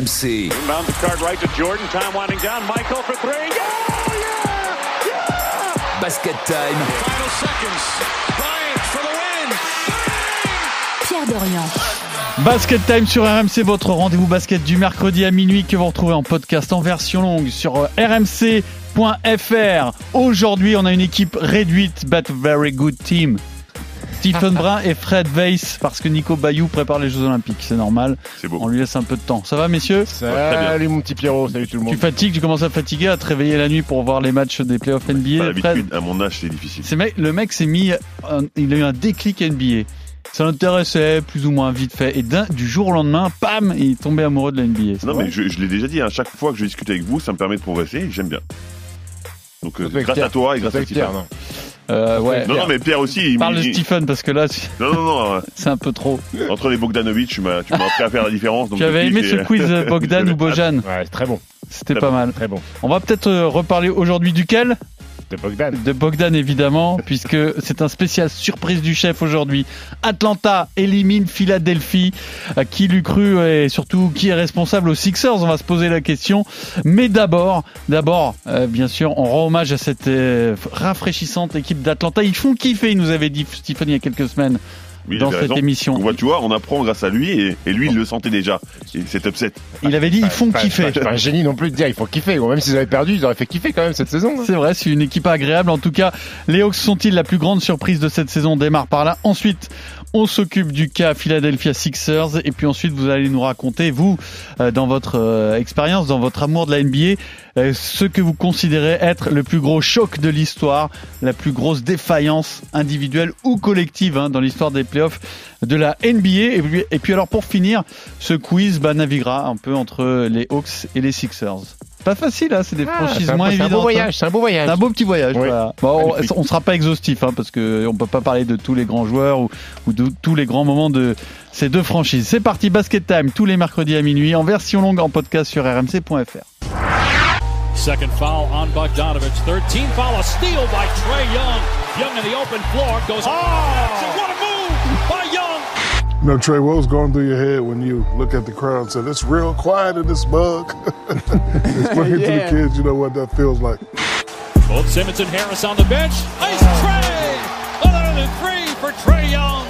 RMC. Inbound the card right to Jordan. Time winding down. Michael for three. Yeah! Yeah! Yeah! Basket time. Final seconds. Bryant for the win. Pierre Dorian. Basket Time sur RMC, votre rendez-vous basket du mercredi à minuit que vous retrouvez en podcast en version longue sur euh, rmc.fr. Aujourd'hui, on a une équipe réduite, but very good team. Stephen Brun et Fred Weiss, parce que Nico Bayou prépare les Jeux Olympiques, c'est normal. C'est beau. On lui laisse un peu de temps. Ça va, messieurs? Très Salut mon petit Pierrot, salut tout le Tu monde. fatigues, tu commences à fatiguer, à te réveiller la nuit pour voir les matchs des playoffs Pas NBA. Fred? l'habitude, à mon âge, c'est difficile. Mec, le mec s'est mis, un- il a eu un déclic NBA. Ça l'intéressait plus ou moins vite fait. Et d'un- du jour au lendemain, pam, il est tombé amoureux de la NBA. C'est Non, mais je, je l'ai déjà dit, à chaque fois que je discute avec vous, ça me permet de progresser j'aime bien. Donc, euh, grâce à toi et grâce à non? Euh, ouais. Non, non, mais Pierre aussi, il, Parle de il- Stephen parce que là, tu- Non, non, non, euh, c'est un peu trop. entre les Bogdanovic, tu m'as tu m'as appris à faire la différence. donc Tu avais je aimé ce quiz euh, Bogdan ou Bojan Ouais, c'est très bon, C'était Très pas bon. mal. très bon. On va peut-être euh, reparler aujourd'hui duquel? De Bogdan. De Bogdan évidemment, puisque c'est un spécial surprise du chef aujourd'hui. Atlanta élimine Philadelphie. Euh, Qui l'eût cru et surtout qui est responsable aux Sixers? On va se poser la question. Mais d'abord, d'abord, euh, bien sûr, on rend hommage à cette euh, rafraîchissante équipe d'Atlanta. Ils font kiffer, il nous avait dit Stephen il y a quelques semaines Dans cette raison. émission. Donc, tu vois, on apprend grâce à lui et, et lui, il le sentait déjà. Et C'est upset. Il avait dit ils font Pas- kiffer. pas- pas un génie non plus de dire il faut kiffer. Bon, même s'ils avaient perdu, ils auraient fait kiffer quand même cette saison. hein. C'est vrai, c'est une équipe agréable. En tout cas, les Hawks sont-ils la plus grande surprise de cette saison? On démarre par là. Ensuite, on s'occupe du cas Philadelphia Sixers. Et puis ensuite, vous allez nous raconter, vous, euh, dans votre euh, expérience, dans votre amour de la NBA, euh, ce que vous considérez être le plus gros choc de l'histoire, la plus grosse défaillance individuelle ou collective hein, dans l'histoire des playoffs de la NBA. Et puis, alors, pour finir, ce quiz bah, naviguera un peu entre les Hawks et les Sixers. Pas facile, hein, c'est des Ah, franchises moins beau- c'est un évidentes. beau voyage, c'est un beau voyage. C'est un beau petit voyage. Oui. voilà. Bon, on, on sera pas exhaustif hein, parce que on peut pas parler de tous les grands joueurs ou, ou de tous les grands moments de ces deux franchises. C'est parti, Basket Time tous les mercredis à minuit en version longue en podcast sur rmc.fr. Second foul on Bogdanovich. Third team foul, a steal by Trey Young. Young in the open floor goes. Oh! You know, Trey, what was going through your head when you look at the crowd and said, it's real quiet in this mug? Explain to the kids, you know, what that feels like. Both Simmons and Harris on the bench. Ice Trey! Another than three for Trey Young.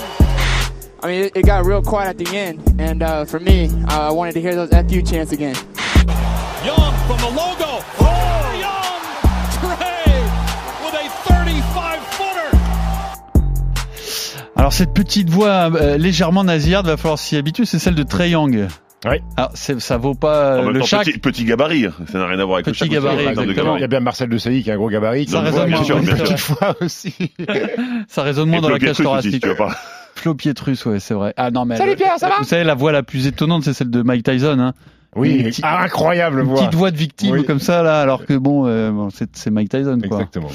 I mean, it, it got real quiet at the end, and uh, for me, uh, I wanted to hear those FU chants again. Young from the logo. Oh! Alors cette petite voix euh, légèrement nasillarde, va falloir s'y habituer, c'est celle de Trey Young. Oui. Alors c'est- ça vaut pas euh, En même le temps, chac. petit, petit gabarit, ça n'a rien à voir avec Petit le chac gabarit, gabarit. Il y a bien Marcel de Sailly qui a un gros gabarit. Ça qui résonne moins, petite aussi. Ça résonne moins dans la cage thoracique. tu vois pas. Flo Pietrus, ouais, c'est vrai. Ah non mais Salut Pierre, ça va Vous savez la voix la plus étonnante, c'est celle de Mike Tyson. Hein. Oui, petite- ah, incroyable Une voix. petite voix de victime Oui. comme ça là, alors que bon, euh, bon, c'est c'est Mike Tyson quoi. Exactement.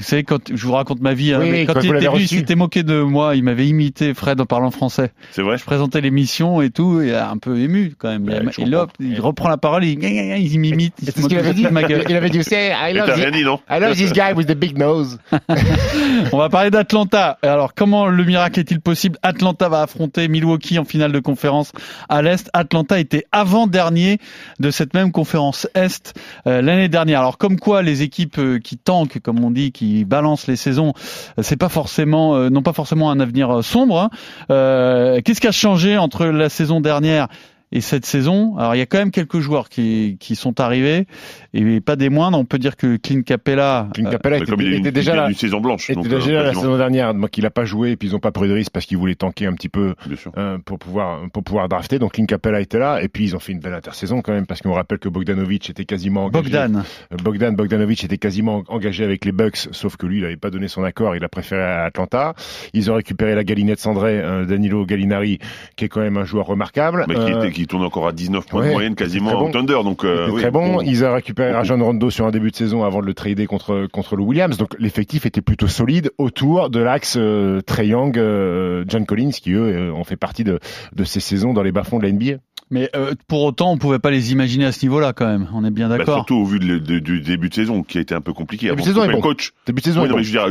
Vous savez quand je vous raconte ma vie, hein, mais quand quand il était venu, il s'était moqué de moi, il m'avait imité Fred en parlant français. C'est vrai Je présentais l'émission et tout, et un peu ému quand même. Ouais, il, il reprend la parole, il, il m'imite, il ce qu'il avait dit. de ma gueule. Il avait dit, say, I love, the- dit, non I love this guy with the big nose. On va parler d'Atlanta. Alors, comment le miracle est-il possible? Atlanta va affronter Milwaukee en finale de conférence à l'Est. Atlanta était avant-dernier de cette même conférence Est euh, l'année dernière. Alors, comme quoi les équipes euh, qui tankent, comme on dit, qui balancent les saisons, c'est pas forcément, euh, n'ont pas forcément un avenir euh, sombre. hein. Euh, Qu'est-ce qui a changé entre la saison dernière et cette saison, alors il y a quand même quelques joueurs qui, qui sont arrivés et pas des moindres. On peut dire que Clint Capella, Clint euh, Capella Mais était, déjà là. une saison blanche. était donc, déjà euh, là la saison dernière, donc il a pas joué et puis ils ont pas pris de risque parce qu'ils voulaient tanker un petit peu Bien sûr. euh, pour pouvoir pour pouvoir drafter. Donc Clint Capella était là et puis ils ont fait une belle intersaison quand même parce qu'on rappelle que Bogdanovic était quasiment engagé. Bogdan. Euh, Bogdan Bogdanovic était quasiment engagé avec les Bucks, sauf que lui, il n'avait pas donné son accord, il a préféré à Atlanta. Ils ont récupéré la galinette cendrée, euh, Danilo Gallinari, qui est quand même un joueur remarquable. Mais qui, Euh, était, qui tourne encore à 19 points ouais, de moyenne quasiment bon. au Thunder. Donc, euh, oui, très bon. bon. Ils ont récupéré Rajon Rondo sur un début de saison avant de le trader contre contre le Williams. Donc l'effectif était plutôt solide autour de l'axe euh, Trey Young, euh, John Collins, qui eux euh, ont fait partie de de ces saisons dans les bas-fonds de la NBA. Mais euh, pour autant, on pouvait pas les imaginer à ce niveau-là quand même. On est bien Bah, d'accord. surtout au vu de- de- du début de saison qui a été un peu compliqué. Début de saison est bon. le coach. Début de saison. Oui, est L'hiver,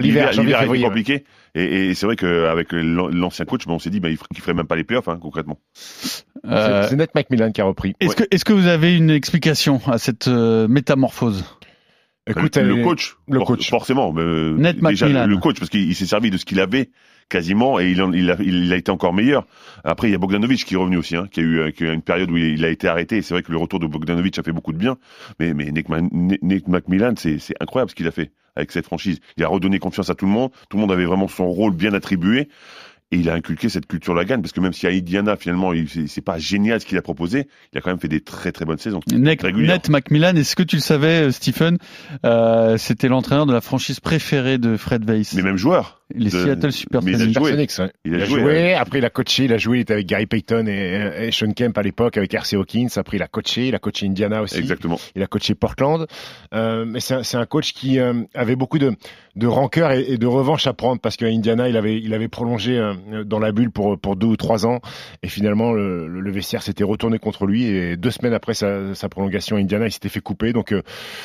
l'hiver, l'hiver a été février, compliqué. Et, et c'est vrai qu'avec l'ancien coach, ben, on s'est dit ben, il ferait- qu'il ferait même pas les playoffs, hein, concrètement. Euh, C'est- Ned McMillan qui a repris. Est-ce que, est-ce que vous avez une explication à cette euh, métamorphose? Écoute, le, elle le est- coach, le for- coach. forcément. mais, euh, Ned déjà, McMillan. le coach, parce qu'il il s'est servi de ce qu'il avait quasiment et il, en- il, a, il a été encore meilleur. Après, il y a Bogdanovic qui est revenu aussi, hein, qui a eu euh, qui a eu une période où il, a été arrêté. Et c'est vrai que le retour de Bogdanovic a fait beaucoup de bien. Mais, mais Nick, Ma- Nick Nick McMillan, c'est incroyable ce qu'il a fait avec cette franchise. Il a redonné confiance à tout le monde. Tout le monde avait vraiment son rôle bien attribué. Et il a inculqué cette culture la gagne, parce que même si à Indiana, finalement, c'est pas génial ce qu'il a proposé, il a quand même fait des très très bonnes saisons. Régulière. Ned McMillan, est-ce que tu le savais, euh, Stephen? Euh, C'était l'entraîneur de la franchise préférée de Fred Weiss, Mais même joueur. Les de- Seattle Supersonics. il a joué. Supersonics, ouais. Il a Il a joué, joué, après il a coaché, il a joué, il était avec Gary Payton et, et Sean Kemp à l'époque, avec RC Hawkins, après il a coaché, il a coaché Indiana aussi, Exactement. il a coaché Portland, euh, mais c'est un, coach qui euh, avait beaucoup de, de rancœur et, et de revanche à prendre parce qu'à Indiana il avait, il avait prolongé euh, dans la bulle pour, pour deux ou trois ans et finalement le, le- vestiaire s'était retourné contre lui et deux semaines après sa, sa prolongation à Indiana il s'était fait couper donc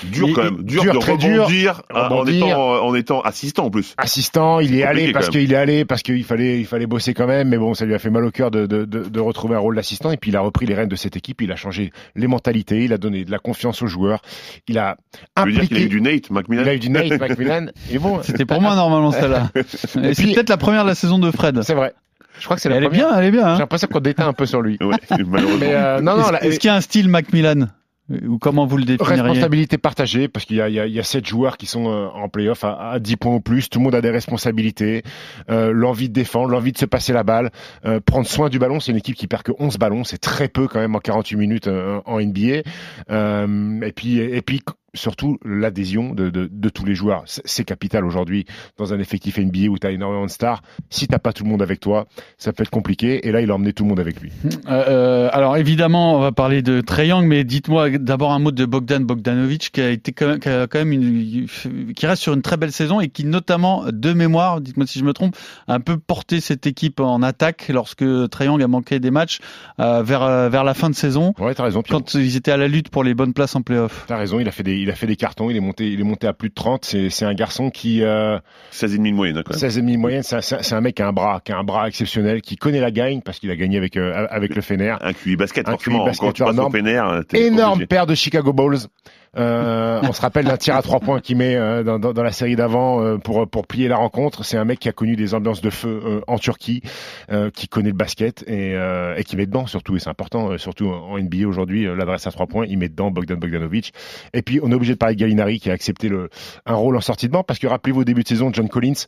Dur quand même, dur, dur, de très dur, rebondir, hein, en, étant, en étant assistant en plus. assistant, il C'est est allé parce qu'il est allé parce qu'il fallait il fallait bosser quand même, mais bon, ça lui a fait mal au cœur de, de, de, de retrouver un rôle d'assistant et puis il a repris les rênes de cette équipe, il a changé les mentalités, il a donné de la confiance aux joueurs, il a dire qu'il a impliqué, eu du Nate McMillan. il a eu du Nate McMillan et bon, C'était pour moi normalement celle-là. Et c'est puis- peut-être la première de la saison de Fred. c'est vrai. Je crois que c'est la Elle est première. bien, elle est bien. J'ai Hein l'impression qu'on déteint un peu sur lui. Ouais, malheureusement. Mais euh, non, non, est-ce qu'il y a un style Macmillan Ou comment vous le définiriez? Responsabilité partagée parce qu'il y a, il y, a, sept joueurs qui sont euh, en playoff à, à 10 points ou plus. Tout le monde a des responsabilités, euh, l'envie de défendre, l'envie de se passer la balle, euh, prendre soin du ballon. C'est une équipe qui perd que 11 ballons, c'est très peu quand même en 48 minutes euh, en NBA. Euh, et puis et puis surtout l'adhésion de, de, de tous les joueurs. C'est capital aujourd'hui dans un effectif NBA où tu as énormément de stars. Si t'as pas tout le monde avec toi, ça peut être compliqué. Et là, il a emmené tout le monde avec lui. Euh, euh, alors évidemment, on va parler de Young, mais dites-moi d'abord un mot de Bogdan Bogdanovic qui a été quand même, qui a quand même une, qui reste sur une très belle saison et qui notamment de mémoire, dites-moi si je me trompe, a un peu porté cette équipe en attaque lorsque Young a manqué des matchs euh, vers vers la fin de saison Ouais, t'as raison. Quand ils étaient à la lutte pour les bonnes places en playoff. T'as raison, il a fait des, il a fait des cartons, il est monté, il est monté à plus de 30. C'est, un garçon qui, euh, 16,5 de moyenne, hein, quand même. 16 et demi moyenne, c'est un, mec qui a un bras, qui a un bras exceptionnel, qui connaît la gagne parce qu'il a gagné avec, euh, avec le Fener. Un QI basket, Un forcément. QI basket Quand tu passes énorme. au Fener, Énorme obligé. paire de Chicago Bulls. Euh, on se rappelle d'un tir à trois points qu'il met euh, dans, la série d'avant euh, pour pour plier la rencontre. C'est un mec qui a connu des ambiances de feu en Turquie, qui connaît le basket et, qui met dedans surtout. Et c'est important, surtout en NBA aujourd'hui, l'adresse à trois points, il met dedans Bogdan Bogdanovic. Et puis on est obligé de parler de Gallinari qui a accepté un rôle en sortie de banc parce que rappelez-vous au début de saison, John Collins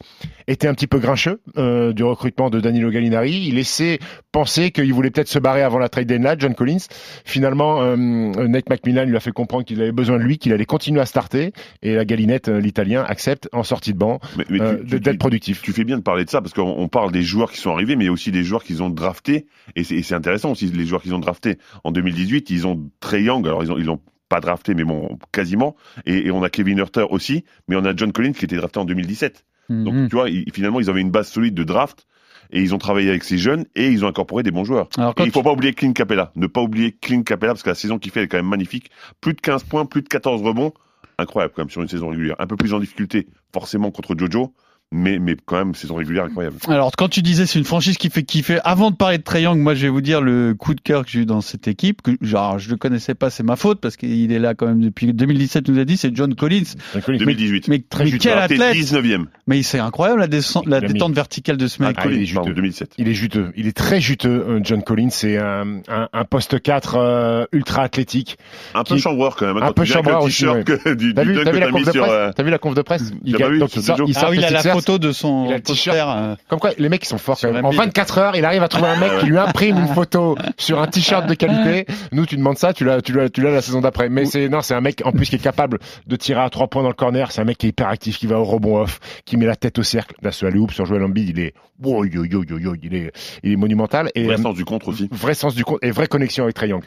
était un petit peu grincheux du recrutement de Danilo Gallinari. Il laissait penser qu'il voulait peut-être se barrer avant la trade deadline, John Collins. Finalement, Nate McMillan lui a fait comprendre qu'il avait besoin lui, qu'il allait continuer à starter. Et la Galinette, euh, l'italien, accepte en sortie de banc Mais, mais euh, tu- de- tu- d'être productif. Tu fais bien de parler de ça parce qu'on on parle des joueurs qui sont arrivés, mais il y a aussi des joueurs qu'ils ont draftés. Et c'est et c'est intéressant aussi, les joueurs qu'ils ont draftés. En 2018, ils ont Trey Young. Alors, ils ont, ils l'ont pas drafté, mais bon, quasiment. Et, et on a Kevin Hurter aussi. Mais on a John Collins qui était drafté en 2017. Donc, Mhm. tu vois, ils- finalement, ils avaient une base solide de draft. Et ils ont travaillé avec ces jeunes et ils ont incorporé des bons joueurs. Alors Et il faut pas oublier Clint Capella. Ne pas oublier Clint Capella parce que la saison qu'il fait est quand même magnifique. Plus de 15 points, plus de 14 rebonds. Incroyable quand même sur une saison régulière. Un peu plus en difficulté forcément contre Jojo, mais, mais quand même saison régulière incroyable. Alors, quand tu disais c'est une franchise qui fait kiffer, avant de parler de Young, moi je vais vous dire le coup de cœur que j'ai eu dans cette équipe, que genre je le connaissais pas, c'est ma faute parce qu'il est là quand même depuis 2017, tu nous a dit, c'est John Collins. John Collins, 2018. Mais, Très mais juteux. quel athlète 19e. Mais c'est incroyable la, descente, la mis- détente verticale de ce mec. Ah, il est juteux. 2007. Il est juteux. Il est très juteux, euh, John Collins. C'est un, un, un poste 4 euh, ultra athlétique. Un peu Qui- chambreur quand même. Un peu chambreur aussi, T'as du vu, dunk t'as que vu la t'as conf mis de sur, presse euh, vu la conf de presse donc il sort, Jojo. il sort ah il a la. Photo de son Il a le poster. t-shirt. euh, Comme quoi, les mecs ils sont forts quand même. En Embiid. 24 heures, il arrive à trouver un mec qui lui imprime une photo sur un t-shirt de qualité. Nous, tu demandes ça, tu l'as, tu l'as, tu l'as la saison d'après. Mais c'est non, c'est un mec en plus qui est capable de tirer à trois points dans le corner. C'est un mec qui est hyper actif, qui va au rebond off, qui met la tête au cercle. Là, ce alley-oop sur Joel Embiid, il est, oh, yo, yo, yo, yo, il est, il est monumental et Vrai euh, sens du contre aussi. vrai sens du compte et vraie connexion avec Trae Young.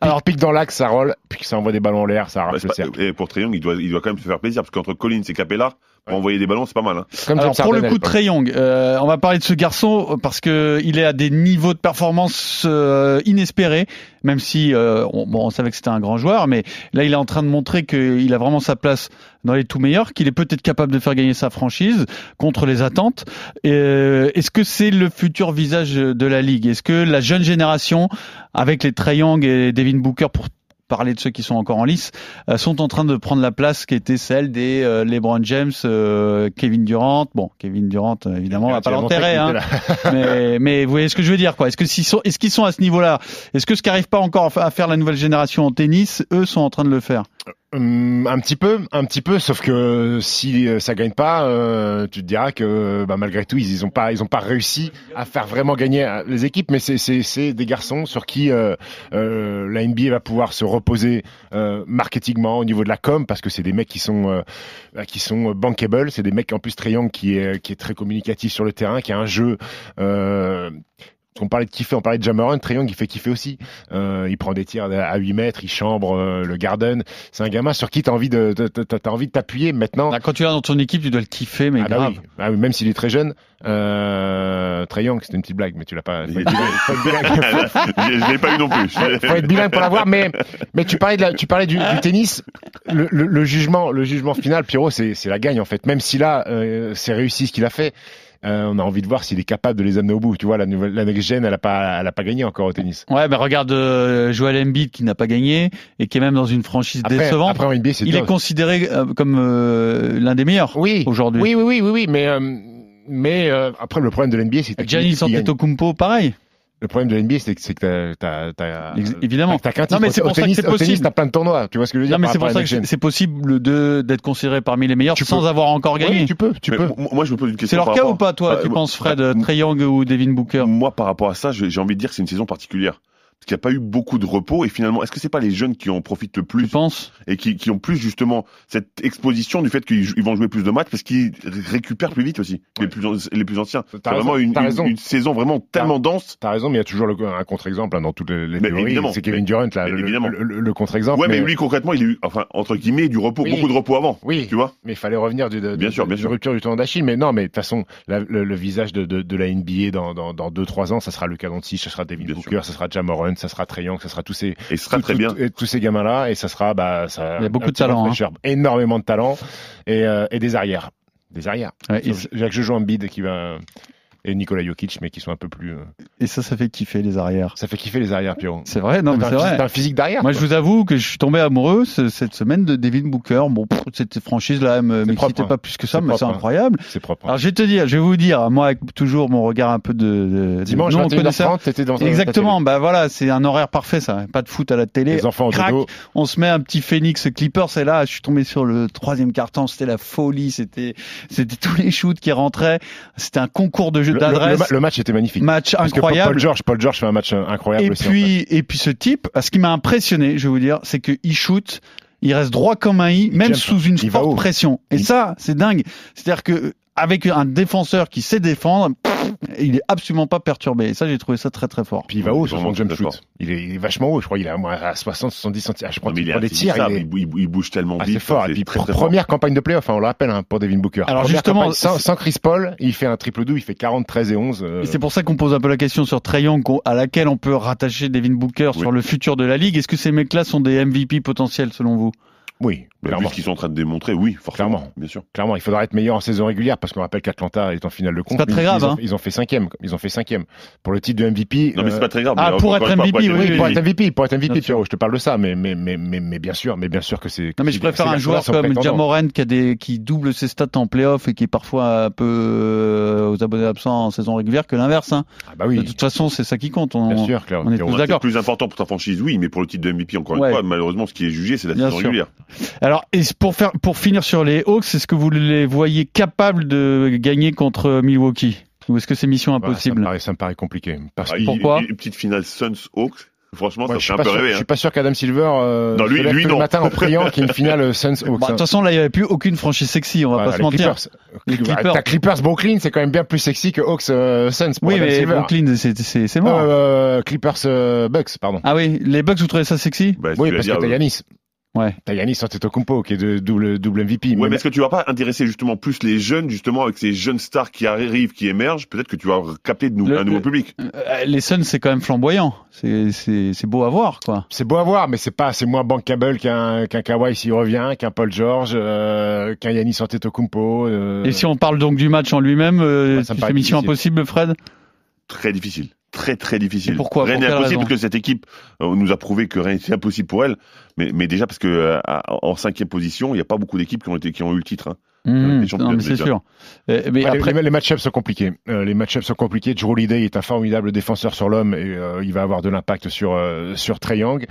Alors- pique dans l'axe, ça roule, puis ça envoie des ballons en l'air, ça Bah, arrache le pas- cercle. et pour Triangle, il doit, il doit quand même se faire plaisir parce qu'entre Collins et Capella, pour envoyer des ballons, c'est pas mal. Hein. Comme Alors pour le coup. Trey Young, euh, on va parler de ce garçon parce que il est à des niveaux de performance euh, inespérés, même si euh, on, bon, on savait que c'était un grand joueur, mais là il est en train de montrer qu'il a vraiment sa place dans les tout meilleurs, qu'il est peut-être capable de faire gagner sa franchise contre les attentes. Euh, Est-ce que c'est le futur visage de la ligue? Est-ce que la jeune génération, avec les Trey Young et Devin Booker pour parler de ceux qui sont encore en lice, euh, sont en train de prendre la place qui était celle des euh, LeBron James, euh, Kevin Durant. Bon, Kevin Durant, évidemment, on va pas l'enterrer, hein. mais, mais vous voyez ce que je veux dire, quoi. Est-ce que s'ils sont, est-ce qu'ils sont à ce niveau-là? Est-ce que ce qu'arrive pas encore à faire la nouvelle génération en tennis, eux sont en train de le faire? Hum, un petit peu, un petit peu, sauf que si euh, ça gagne pas, euh, tu te diras que bah, malgré tout, ils, ils ont pas, ils ont pas réussi à faire vraiment gagner euh, les équipes. Mais c'est, des garçons sur qui euh, euh, la NBA va pouvoir se reposer euh, marketingement au niveau de la com, parce que c'est des mecs qui sont, euh, bah, qui sont bankable. C'est des mecs en plus Triangle qui est, qui est très communicatif sur le terrain, qui a un jeu. On parlait de kiffer, on parlait de Jameron, Triangle il fait kiffer aussi. Euh, il prend des tirs à 8 mètres, il chambre euh, le Garden. C'est un gamin sur qui t'as envie de t'as- envie de t'appuyer maintenant. Là, Quand tu l'as dans ton équipe, tu dois le kiffer, mais Ah bah grave. oui. Ah oui, même s'il est très jeune. Euh, Young, c'était une petite blague, mais tu l'as pas. Je l'ai pas eu non plus. faut être bilingue pour l'avoir, mais mais tu parlais de la, tu parlais du, du tennis, le, le, le jugement, le jugement final, Pierrot, c'est c'est la gagne en fait. Même si là, euh, c'est réussi ce qu'il a fait, euh, on a envie de voir s'il est capable de les amener au bout. Tu vois, la nouvelle, la next gen, elle a pas, elle a pas gagné encore au tennis. Ouais, mais regarde euh, Joel Embiid qui n'a pas gagné et qui est même dans une franchise Après, décevante. après en NBA, il est considéré euh, comme euh, l'un des meilleurs oui, aujourd'hui. Oui, oui, oui, oui, oui, mais mais après le problème de l'NBA, c'est que Giannis. Antetokounmpo, pareil. Le problème de l'NBA, c'est que, c'est que t'as, t'as, t'as, évidemment. T'as qu'un Non, mais c'est pour ça que tennis- c'est Au tennis, possible. t'as plein de tournois. Tu vois ce que je veux dire Non, mais c'est pour ça que c'est c'est possible de d'être considéré parmi les meilleurs Tu sans peux. avoir encore gagné. Oui, tu peux, tu Mais peux. Moi, je me pose une c'est question. leur par cas rapport- ou pas, toi, Euh, tu moi- penses, Fred, bah, Trey Young ou Devin Booker? Moi, par rapport à ça, j'ai envie de dire que c'est une saison particulière. Parce qu'il n'y a pas eu beaucoup de repos et finalement, est-ce que c'est pas les jeunes qui en profitent le plus penses et qui, qui ont plus justement cette exposition du fait qu'ils vont jouer plus de matchs parce qu'ils récupèrent plus vite aussi les plus les plus anciens? C'est vraiment une, une- saison vraiment tellement dense. T'as raison, mais il y a toujours le- un contre-exemple hein, dans toutes les, les Mais théories. C'est Kevin Durant, là, le, contre-exemple. Ouais, mais, lui concrètement, il a eu enfin entre guillemets du repos, Oui. beaucoup de repos avant. Oui, Tu vois? Mais il fallait revenir du, de, Bien de- sûr, bien de sûr. rupture du tournoi d'Achille. Mais non, mais de toute façon, la- le, visage de, de, de la NBA dans, dans, dans 2-3 ans, ça sera Luka Doncic, ça sera David Bien Booker, ça sera Jamoran, ça sera Trae Young, ça sera tous ces, Et ce sera tout- très tout- bien. et tous ces gamins-là, et ça sera, bah, ça, Il y a beaucoup de talent, hein. énormément de talent, et, euh, et des arrières, des arrières. Ouais, Jacques Jojo Embiid qui va et Nicolas Jokic, mais qui sont un peu plus. euh, et ça, ça fait kiffer les arrières. Ça fait kiffer les arrières, Pierrot. C'est vrai, non, mais c'est vrai. un physique d'arrière. Moi, quoi. je vous avoue que je suis tombé amoureux ce- cette semaine de Devin Booker. Bon, pff, cette franchise-là me m'excitait propre, hein. pas plus que ça, mais c'est hein. incroyable. C'est propre. hein. Alors, je vais te dire, je vais vous dire, moi, avec toujours mon regard un peu de, de Dimanche non-connaisseur. 21h30, t'étais dans Exactement, bah voilà, c'est un horaire parfait ça. Pas de foot à la télé. Les enfants au Crac, dodo. on se met un petit Phoenix Clippers et là, je suis tombé sur le troisième carton. C'était la folie. C'était, c'était tous les shoots qui rentraient. C'était un concours de jeu Le, le- le d'adresse. ma- le match était magnifique. Match Parce que Paul- incroyable. Paul George, Paul George fait un match incroyable Et aussi. puis, et puis ce type, ce qui m'a impressionné, je vais vous dire, c'est que il shoot, il reste droit comme un i, même sous une forte pression. Et Il- ça, c'est dingue. C'est-à-dire que avec un défenseur qui sait défendre, il est absolument pas perturbé. Et ça, j'ai trouvé ça très très fort. Puis il va haut sur son jump shoot. fort. Il est, il est vachement haut, je crois. Il est à, moins à 60, 70 centimes. Je prends, Non, mais il est prend des tirs. Il est il, bou- il bou- il bouge tellement assez vite. fort. c'est Et puis, très, très fort. première campagne de playoff, hein, on le rappelle, hein, pour Devin Booker. Alors, Première justement, sans, sans Chris Paul, il fait un triple double, il fait 40, 13 et 11. euh, Et c'est pour ça qu'on pose un peu la question sur Trae Young, à laquelle on peut rattacher Devin Booker Oui. sur le futur de la ligue. Est-ce que ces mecs-là sont des MVP potentiels selon vous? Oui, Mais clairement. vu ce qu'ils sont en train de démontrer, oui, forcément. Clairement. Bien sûr. Clairement, il faudra être meilleur en saison régulière parce qu'on rappelle qu'Atlanta est en finale de conf. pas très grave, Ils ont, hein. ils ont fait cinquième. Ils ont fait cinquième pour le titre de MVP. Non, mais euh, c'est pas très grave. ah, pour être MVP, oui, Oui, pour oui. être MVP, pour être MVP. Pierrot, je te parle de ça, mais, mais, mais, mais, mais bien sûr, mais bien sûr que c'est. Non mais je préfère un joueur comme. Jamoran qui a des qui double ses stats en playoff et qui est parfois un peu euh, aux abonnés absents en saison régulière que l'inverse. Hein. Ah bah oui, De toute façon, c'est ça qui compte. On- bien sûr, Claire. on est tous C'est d'accord. plus important pour ta franchise, oui, mais pour le titre de MVP, encore une fois, malheureusement, ce qui est jugé, c'est la saison régulière. Alors, et pour faire pour finir sur les Hawks, est-ce que vous les voyez capables de gagner contre Milwaukee? Ou est-ce que c'est mission Bah, ça, me impossible paraît, ça me paraît compliqué. Parce Ah, Pourquoi? une, une petite finale Suns-Hawks, franchement, Ouais, ça je, fait un pas peu sûr, rêver. je hein. suis pas sûr qu'Adam Silver euh, Non, lui- se lève lui, non. le matin en priant qu'il y ait une finale Suns Hawks. Bah, De toute façon, là, il n'y avait plus aucune franchise sexy. On va pas se les mentir. Clippers. Les Clippers. T'as Clippers Brooklyn, c'est quand même bien plus sexy que Hawks euh, Suns pour Oui, Adam mais Silver. Brooklyn, c'est c'est c'est mort. Euh, Clippers euh, Bucks, pardon. Ah oui, les Bucks, vous trouvez ça sexy? Bah, oui, parce dire, que t'as euh, Yanis. Ouais. T'as Yanis Antetokounmpo qui est de double, double MVP. Ouais, Mais- mais est-ce que tu vas pas intéresser justement plus les jeunes, justement, avec ces jeunes stars qui arrivent, qui émergent Peut-être que tu vas capter de nou- Le- un nouveau le- public. Euh, Les Suns, c'est quand même flamboyant. C'est c'est c'est beau à voir, quoi. C'est beau à voir, mais c'est pas, c'est moins bankable qu'un qu'un Kawhi s'il revient, qu'un Paul George, euh, qu'un Yanis Antetokounmpo. euh, Et si on parle donc du match en lui-même, euh, tu paraît fais mission difficile. impossible, Fred? Très difficile. Très très difficile. Et pourquoi Pour impossible parce que cette équipe euh, nous a prouvé que rien n'est impossible pour elle. Mais, mais déjà parce que euh, à- en cinquième position, il n'y a pas beaucoup d'équipes qui ont été qui ont eu le titre. hein. Mmh, c'est sûr. Euh, mais après, les, les match-ups sont compliqués. Euh, les match-ups sont compliqués. Drew Holiday est un formidable défenseur sur l'homme et euh, il va avoir de l'impact sur euh, sur Young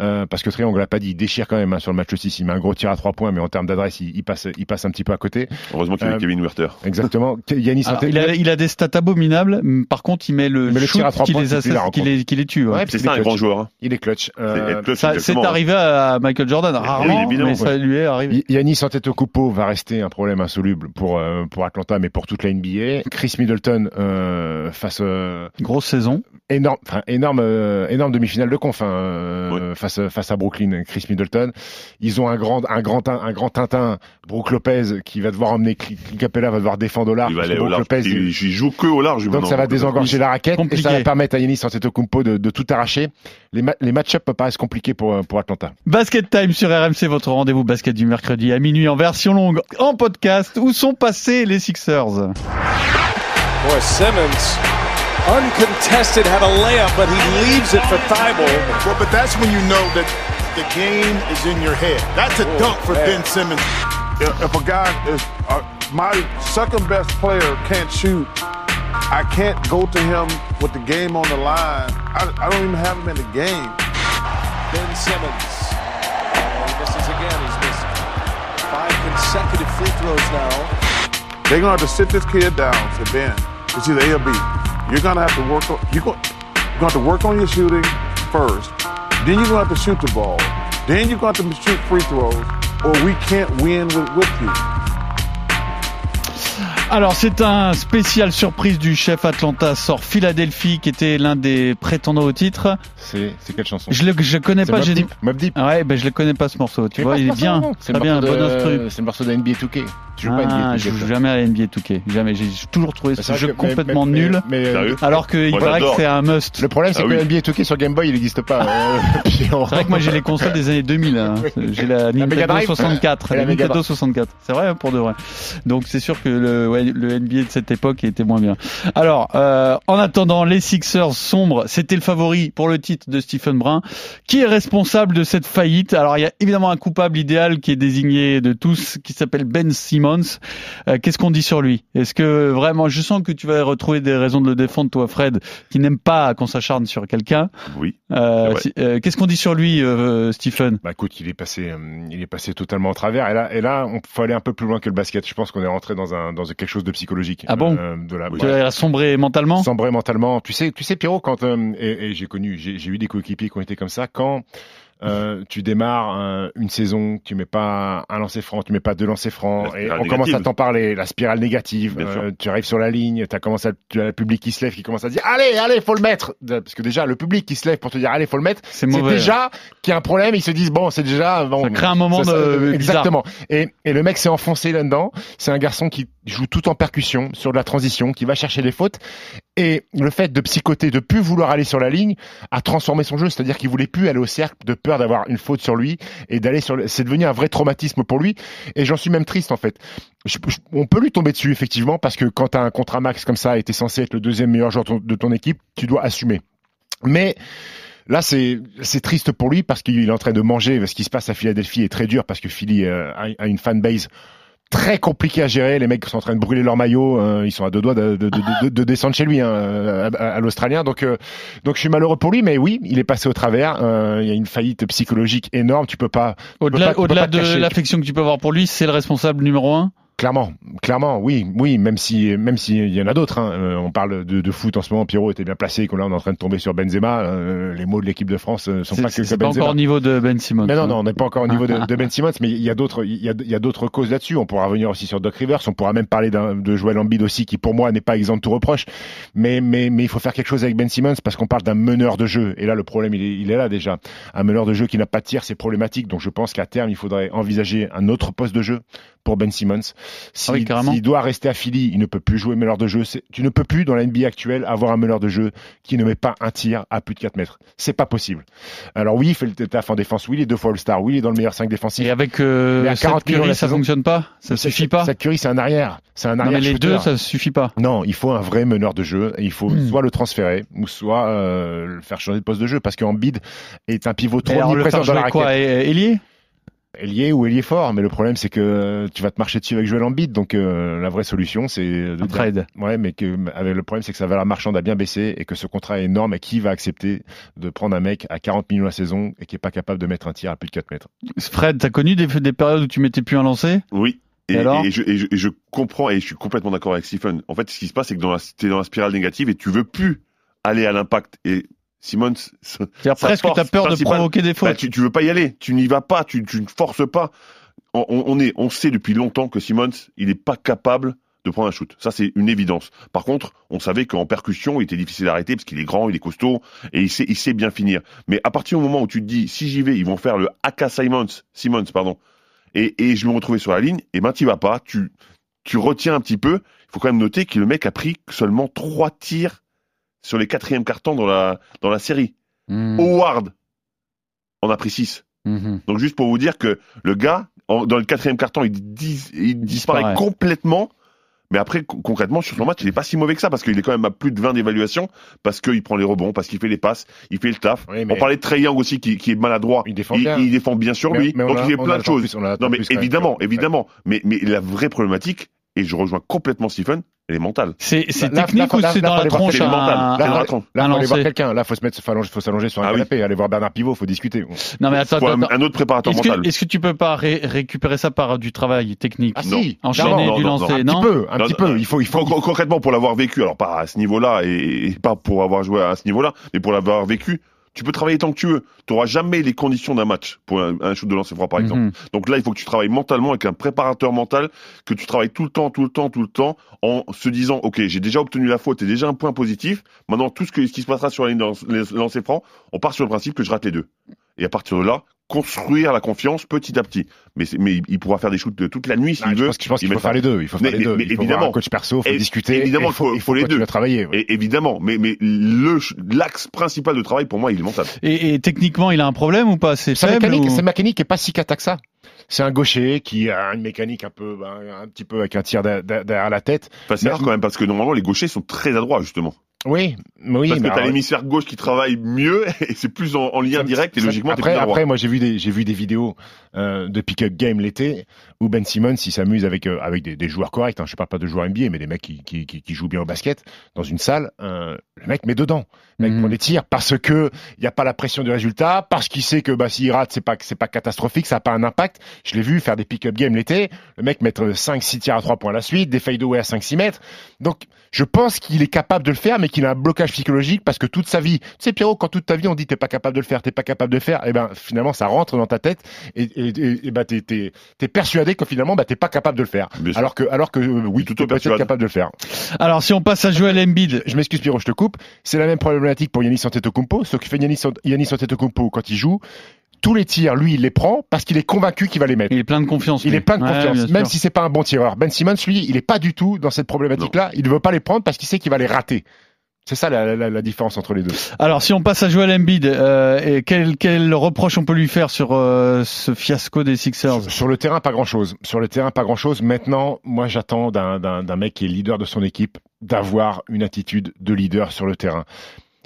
euh, parce que Young, on l'a pas dit, il déchire quand même hein, sur le match 6 Il met un gros tir à trois points, mais en termes d'adresse, il, il passe il passe un petit peu à côté. Heureusement qu'il y avait Euh, Kevin Werther. Exactement. Yanis alors, il, a, il a des stats abominables. Par contre, il met le, Mais le shoot tir à trois qui points, les, assass- qui les, qui les tue. ouais. Ouais, C'est ça un grand clutch. joueur. hein. Il est clutch. C'est hein. arrivé à Michael Jordan rarement, évidemment, mais ça lui est arrivé. Yanis Antetokounmpo va rester un problème insoluble pour euh, pour Atlanta, mais pour toute la NBA. Chris Middleton euh, face euh, Grosse saison. énorme, enfin énorme, euh, énorme demi-finale de conf hein, euh, face face à Brooklyn. Chris Middleton, ils ont un grand un grand un grand Tintin, Brook Lopez qui va devoir emmener Capella va devoir défendre au large. Il va aller au Brook large. Lopez, Il, il joue que au large. donc ça va désengorger la raquette et Compliqué. ça va permettre à Yanis Antetokounmpo de, de tout arracher. Les, ma- les match-ups paraissent compliqués pour pour Atlanta. Basket Time sur RMC, votre rendez-vous basket du mercredi à minuit en version longue, en podcast. Où sont passés les Sixers Boy, Simmons, uncontested, had a layup, but he leaves it for Thibault. Well, but that's when you know that the game is in your head. That's a dunk for Ben Simmons. If, if a guy is uh, my second best player can't shoot, I can't go to him with the game on the line. I, I don't even have him in the game. Ben Simmons. Consecutive free throws now. They're gonna have to sit this kid down. Say, Ben, it's either A or B. You're gonna have to work on you're gonna, you're gonna have to work on your shooting first. Then you're gonna have to shoot the ball. Then you're gonna have to shoot free throws, or we can't win with, with you. Alors c'est un spécial surprise du chef Atlanta sort Philadelphie qui était l'un des prétendants au titre. C'est quelle chanson Je le je connais pas. J'ai Deep. Ouais, ben je le connais pas ce morceau. Tu vois, il est bien, C'est bien, bon instru. C'est le morceau de NBA 2K. Pas à Ah, NBA je 2K. joue toi. jamais à NBA 2K. Jamais. J'ai toujours trouvé ce C'est vrai jeu que- complètement mais- nul. mais- Alors qu'il paraît que c'est un must. Le problème, c'est Ah que oui. NBA 2K sur Game Boy, il n'existe pas. euh, C'est vrai que moi j'ai les consoles des années 2000. hein. J'ai la Nintendo Drive 64. Et la Nintendo Drive. 64. C'est vrai pour de vrai. Donc c'est sûr que le, ouais, le NBA de cette époque était moins bien. Alors euh, en attendant, les Sixers sombres, c'était le favori pour le titre de Stephen Brun. Qui est responsable de cette faillite? Alors il y a évidemment un coupable idéal qui est désigné de tous, qui s'appelle Ben Simmons. Euh, Qu'est-ce qu'on dit sur lui? Est-ce que vraiment, je sens que tu vas retrouver des raisons de le défendre, toi, Fred, qui n'aime pas qu'on s'acharne sur quelqu'un. Oui. Euh, si- euh, Qu'est-ce qu'on dit sur lui, Stephen? Bah écoute, il est passé, il est passé totalement au travers. Et là, et là, on faut aller un peu plus loin que le basket. Je pense qu'on est rentré dans un, dans quelque chose de psychologique. Ah bon? De la, Oui. Tu as sombré mentalement? Sombré mentalement. Tu sais, tu sais, Pierrot, quand et, et j'ai connu, j'ai eu des coéquipiers qui ont été comme ça. Quand euh, tu démarres euh, une saison, tu mets pas un lancer franc, tu mets pas deux lancers francs, La et on commence à t'en parler, la spirale négative. Euh, tu arrives sur la ligne, t'as commencé, à, tu as le public qui se lève, qui commence à dire, allez, allez, faut le mettre, parce que déjà le public qui se lève pour te dire, allez, faut le mettre, C'est déjà qu'il y a un problème. Ils se disent, bon, c'est déjà, bon, Ça crée un moment ça, ça, de- exactement. Et, et le mec s'est enfoncé là-dedans. C'est un garçon qui joue tout en percussion sur de la transition, qui va chercher les fautes. Et le fait de psychoter, de plus vouloir aller sur la ligne, a transformé son jeu. C'est-à-dire qu'il voulait plus aller au cercle de peur d'avoir une faute sur lui et d'aller sur. le- C'est devenu un vrai traumatisme pour lui. Et j'en suis même triste en fait. Je- je- on peut lui tomber dessus effectivement parce que quand as un contrat max comme ça et t'es censé être le deuxième meilleur joueur de ton- équipe, tu dois assumer. Mais Là, c'est c'est triste pour lui parce qu'il est en train de manger. Ce qui se passe à Philadelphie est très dur parce que Philly euh, a une fanbase très compliquée à gérer. Les mecs sont en train de brûler leur maillot. euh, ils sont à deux doigts de, de, de, de- de descendre chez lui, hein, à, l'Australien. Donc, euh, donc je suis malheureux pour lui, mais oui, il est passé au travers. Euh, Il y a une faillite psychologique énorme. Tu peux pas. Au-delà de l'affection que tu peux avoir pour lui, c'est le responsable numéro un? Clairement, clairement, oui, oui, même si, même s'il y en a d'autres. Hein. Euh, on parle de, de, foot en ce moment. Pierrot était bien placé. Qu'on là, on est en train de tomber sur Benzema. Euh, les mots de l'équipe de France euh, sont pas que, C'est pas encore au niveau de Ben Simmons. Mais non, non, on n'est pas encore au niveau de, de, Ben Simmons. Mais il y a d'autres, il y a, il y a d'autres causes là-dessus. On pourra revenir aussi sur Doc Rivers. On pourra même parler de Joel Embiid aussi, qui pour moi n'est pas exempt de tout reproche. Mais, mais, mais il faut faire quelque chose avec Ben Simmons parce qu'on parle d'un meneur de jeu. Et là, le problème, il est, il est là déjà. Un meneur de jeu qui n'a pas de tir, c'est problématique. Donc je pense qu'à terme, il faudrait envisager un autre poste de jeu pour Ben Simmons. Si, ah s'il doit rester à Philly, il ne peut plus jouer meneur de jeu. Tu ne peux plus, dans la NBA actuelle, avoir un meneur de jeu qui ne met pas un tir à plus de 4 mètres. C'est pas possible. Alors oui, il fait le taf en défense. Oui, il est deux fois All-Star. Oui, il est dans le meilleur 5 défensif. Et avec euh, mais à 40 Curry, ça fonctionne pas? Ça suffit pas? Cette Curry, c'est un arrière. C'est un arrière. Non, mais les deux, ça suffit pas. Non, il faut un vrai meneur de jeu. il faut hmm. soit le transférer, ou soit euh, le faire changer de poste de jeu. Parce qu'en bid est un pivot trop omniprésent dans la raquette. quoi, Ailier? Ailier ou ailier fort, mais le problème c'est que tu vas te marcher dessus avec Joel Embiid, donc euh, la vraie solution c'est de un trade. Ouais, mais que avec le problème c'est que sa valeur marchande a bien baissé et que ce contrat est énorme et qui va accepter de prendre un mec à 40 millions la saison et qui est pas capable de mettre un tir à plus de 4 mètres. Fred, t'as connu des, des périodes où tu mettais plus un lancer Oui. Et, et, je, et, je, comprends et je suis complètement d'accord avec Stephen. En fait, ce qui se passe, c'est que dans la, es dans la spirale négative et tu veux plus aller à l'impact. Et Simon, c'est presque tu as peur de provoquer des fautes. Bah, tu, tu veux pas y aller, tu n'y vas pas, tu, tu ne forces pas. On, on, est, on sait depuis longtemps que Simmons, il n'est pas capable de prendre un shoot. Ça, c'est une évidence. Par contre, on savait qu'en percussion, il était difficile à arrêter parce qu'il est grand, il est costaud et il sait, il sait bien finir. Mais à partir du moment où tu te dis, si j'y vais, ils vont faire le Aka Simmons, Simmons, pardon, et, et je me retrouver sur la ligne, et ben, tu vas pas, tu, tu retiens un petit peu. Il faut quand même noter que le mec a pris seulement trois tirs sur les quatrièmes cartons dans la, dans la série. Mmh. Howard en a pris 6. Hmm. Donc juste pour vous dire que le gars, dans le quatrième carton, il, il disparaît, complètement. Mais après, concrètement, sur son match, il est pas si mauvais que ça parce qu'il est quand même à plus de 20 d'évaluation parce qu'il prend les rebonds, parce qu'il fait les passes, il fait le taf. On parlait de Trey Young aussi qui, qui est maladroit. Il défend bien. Il, défend bien sur lui. Donc il fait plein de choses. non mais évidemment, évidemment. Mais, mais la vraie problématique, et je rejoins complètement Stephen, elle est mentale. C'est technique ou c'est dans la tronche Là, là, faut aller voir quelqu'un. Là, faut se mettre, faut s'allonger sur un ah canapé, aller voir Bernard Pivot, faut discuter. Non mais attends, attends, un autre préparateur mental. Est-ce que tu peux pas récupérer ça par du travail technique? Ah, si. Enchaîner du lancer, non Un petit peu, un petit peu. Il faut, il faut concrètement pour l'avoir vécu. Alors pas à ce niveau-là et pas pour avoir joué à ce niveau-là, mais pour l'avoir vécu tu peux travailler tant que tu veux. Tu n'auras jamais les conditions d'un match pour un, shoot de lancer froid, par exemple. Mhm. Donc là, il faut que tu travailles mentalement avec un préparateur mental, que tu travailles tout le temps, tout le temps, tout le temps, en se disant, OK, j'ai déjà obtenu la faute, c'est déjà un point positif. Maintenant, tout ce, que, ce qui se passera sur la ligne de lancer franc, on part sur le principe que je rate les deux. Et à partir de là, construire la confiance petit à petit. Mais, mais il pourra faire des shoots de toute la nuit s'il veut. Je pense qu'il faut faire les deux. Il faut faire les deux. Mais, il faut évidemment, un coach perso, il faut discuter. Évidemment, il faut, il faut les deux. travailler. Et, évidemment, mais mais le l'axe principal de travail pour moi, il est mental. Et, et techniquement, il a un problème ou pas? C'est mécanique, ou... mécanique est pas si cata que ça. C'est un gaucher qui a une mécanique un peu, ben, un petit peu avec un tir derrière la tête. Enfin, c'est rare quand même parce que normalement les gauchers sont très adroits justement. Oui, oui. Parce que t'as l'hémisphère gauche qui travaille mieux et c'est plus en, lien direct et logiquement après, plus après moi j'ai vu des j'ai vu des vidéos euh, de pick-up game l'été où Ben Simmons il s'amuse avec euh, avec des, des, joueurs corrects. Hein, je parle pas de joueurs NBA mais des mecs qui, qui, qui, jouent bien au basket dans une salle. Euh, le mec met dedans, le mec mhm. prend des tirs parce que il y a pas la pression du résultat, parce qu'il sait que bah s'il rate c'est pas c'est pas catastrophique, ça a pas un impact. Je l'ai vu faire des pick-up game l'été, le mec mettre 5 6 tirs à 3 points à la suite, des fadeaways à 5 6 mètres. Donc je pense qu'il est capable de le faire mais qu'il a un blocage psychologique parce que toute sa vie, tu sais Pierrot, quand toute ta vie on dit t'es pas capable de le faire, t'es pas capable de le faire, et eh ben finalement ça rentre dans ta tête et, et, et, ben t'es, t'es persuadé que finalement bah t'es pas capable de le faire. Alors que alors que euh, oui, tout tu peux être capable de le faire. Alors si on passe à Joel Embiid, je m'excuse Pierrot, je te coupe. C'est la même problématique pour Yannis Antetokounmpo, ce que fait Yannis, Yannis Antetokounmpo quand il joue, tous les tirs, lui, il les prend parce qu'il est convaincu qu'il va les mettre. Il est plein de confiance. Il est plein de confiance, même si c'est pas un bon tireur. Ben Simmons, lui, il est pas du tout dans cette problématique-là. Il ne veut pas les prendre parce qu'il sait qu'il va les rater. C'est ça la, la, la, différence entre les deux. Alors, si on passe à Joel Embiid, euh, et quel, quel reproche on peut lui faire sur euh, ce fiasco des Sixers? Sur, sur, le terrain, pas grand-chose. Sur le terrain, pas grand-chose. Maintenant, moi, j'attends d'un mec qui est leader de son équipe d'avoir une attitude de leader sur le terrain.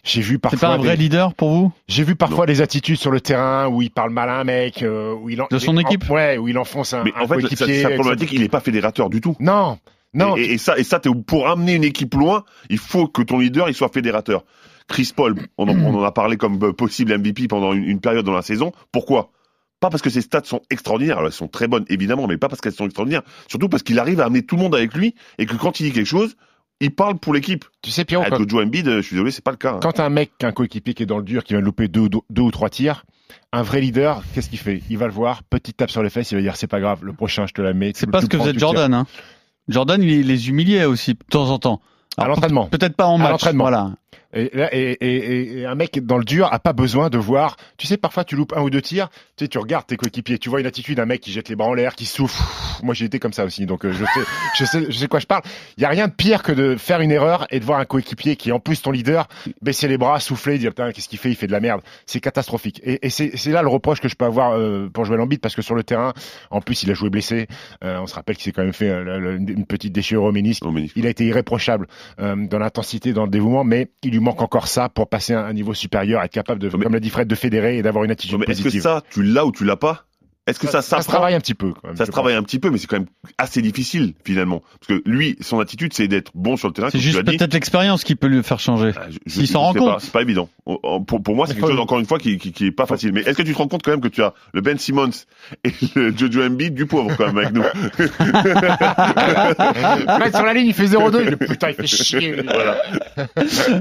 J'ai vu parfois. C'est pas un vrai leader pour vous? J'ai vu parfois des attitudes sur le terrain où il parle mal à un mec, euh, où il de son équipe? ouais, où il enfonce un. Mais en fait, sa, problématique, il n'est pas fédérateur du tout. Non, non. Et, ça, et ça, pour amener une équipe loin, il faut que ton leader il soit fédérateur. Chris Paul, on en, on en a parlé comme possible MVP pendant une, une période dans la saison. Pourquoi? Pas parce que ses stats sont extraordinaires, alors elles sont très bonnes évidemment, mais pas parce qu'elles sont extraordinaires. Surtout parce qu'il arrive à amener tout le monde avec lui et que quand il dit quelque chose, il parle pour l'équipe. Tu sais, Pierrot, Avec quand, Joe Embiid, je suis désolé, c'est pas le cas. hein. quand un mec, un coéquipier qui est dans le dur, qui vient de louper deux, deux, deux ou trois tirs, un vrai leader, qu'est-ce qu'il fait? Il va le voir, petite tape sur les fesses, il va dire c'est pas grave, le prochain je te la mets. C'est pas ce que faisait. Jordan. Hein. Jordan, il les humiliait aussi de temps en temps. À l'entraînement. Peut-être pas en À match. l'entraînement. Voilà. Et, là, et, et- et un mec dans le dur a pas besoin de voir. Tu sais, parfois tu loupes un ou deux tirs. Tu sais, tu regardes tes coéquipiers, tu vois une attitude d'un mec qui jette les bras en l'air, qui souffle. Moi, j'ai été comme ça aussi, donc euh, je sais, je sais, je sais quoi je parle. Il y a rien de pire que de faire une erreur et de voir un coéquipier qui est en plus ton leader baisser les bras, souffler, dire putain qu'est-ce qu'il fait, il fait de la merde. C'est catastrophique. Et, et c'est là le reproche que je peux avoir euh, pour jouer l'ambit parce que sur le terrain, en plus, il a joué blessé. Euh, on se rappelle qu'il s'est quand même fait euh, une petite déchirure au ménisque. Il a été irréprochable euh, dans l'intensité, dans le dévouement, mais il lui manque encore ça pour passer à un niveau supérieur, être capable de, mais- comme l'a dit Fred, de fédérer et d'avoir une attitude mais est-ce que positive. ça, tu l'as ou tu l'as pas? Est-ce que ça, ça, se s'apprend travaille un petit peu. Quand même, Ça se travaille un petit peu, mais c'est quand même assez difficile finalement. Parce que lui, son attitude, c'est d'être bon sur le terrain, C'est juste peut-être l'expérience qui peut lui faire changer. Ah, S'il s'en rend compte. C'est pas évident. Oh, oh, Pour, pour moi, c'est quelque chose, encore une fois, qui, qui, qui est pas facile. Mais est-ce que tu te rends compte quand même que tu as le Ben Simmons et le Jojo Embiid du pauvre quand même avec nous? Fred, sur la ligne, il fait 0-2. Il- Putain, il fait chier. Voilà.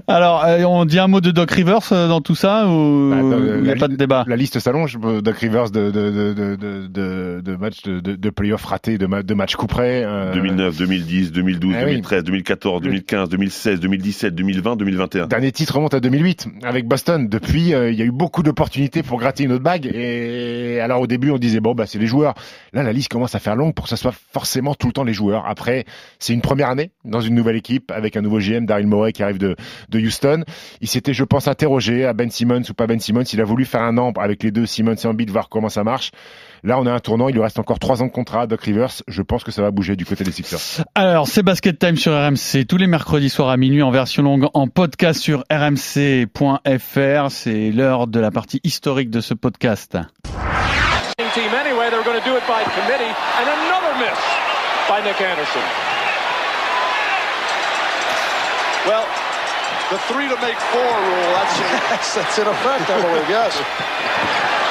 Alors, euh, on dit un mot de Doc Rivers euh, dans tout ça ou Bah, dans il n'y a pas de débat? La liste s'allonge, Doc Rivers de, de, de, de, de, de, de matchs de, playoffs ratés, de, ma- de matchs coup près. euh, 2009, 2010, 2012, Ah oui. 2013, 2014, 2015, 2016, 2017, 2020, 2021. Dernier titre remonte à 2008 avec Boston. Depuis, euh, il y a eu beaucoup d'opportunités pour gratter une autre bague. Et alors au début, on disait bon bah c'est les joueurs. Là, la liste commence à faire longue pour que ça soit forcément tout le temps les joueurs. Après, c'est une première année dans une nouvelle équipe avec un nouveau GM, Daryl Morey qui arrive de, de Houston. Il s'était, je pense, interrogé à Ben Simmons ou pas Ben Simmons. Il a voulu faire un an avec les deux Simmons et Embiid, voir comment ça marche. Là, on a un tournant. Il lui reste encore trois ans de contrat. Doc Rivers, je pense que ça va bouger du côté des Sixers. Alors, c'est Basket Time sur RMC tous les mercredis soirs à minuit en version longue en podcast sur rmc.fr. C'est l'heure de la partie historique de ce podcast. Well, the three to make four rule, that's, that's in effect, I believe, yes.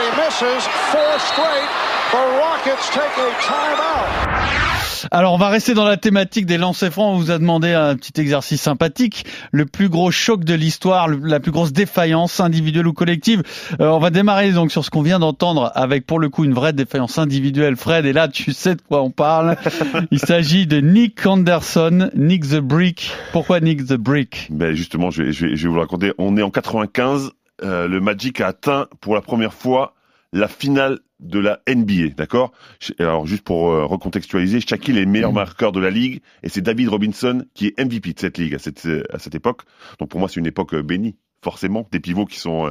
And he misses four straight. The Rockets take a timeout. Alors, on va rester dans la thématique des lancers francs. On vous a demandé un petit exercice sympathique. Le plus gros choc de l'histoire, la plus grosse défaillance individuelle ou collective. Euh, on va démarrer donc sur ce qu'on vient d'entendre avec pour le coup une vraie défaillance individuelle. Fred, et là, tu sais de quoi on parle. Il s'agit de Nick Anderson, Nick the Brick. Pourquoi Nick the Brick? Ben justement, je vais, je vais, je vais vous le raconter. On est en 95. Euh, le Magic a atteint pour la première fois la finale de la NBA, d'accord? Alors juste pour euh, recontextualiser, Shaquille est le meilleur marqueur de la ligue et c'est David Robinson qui est MVP de cette ligue à cette, à cette époque. Donc pour moi, c'est une époque euh, bénie, forcément, des pivots qui sont euh,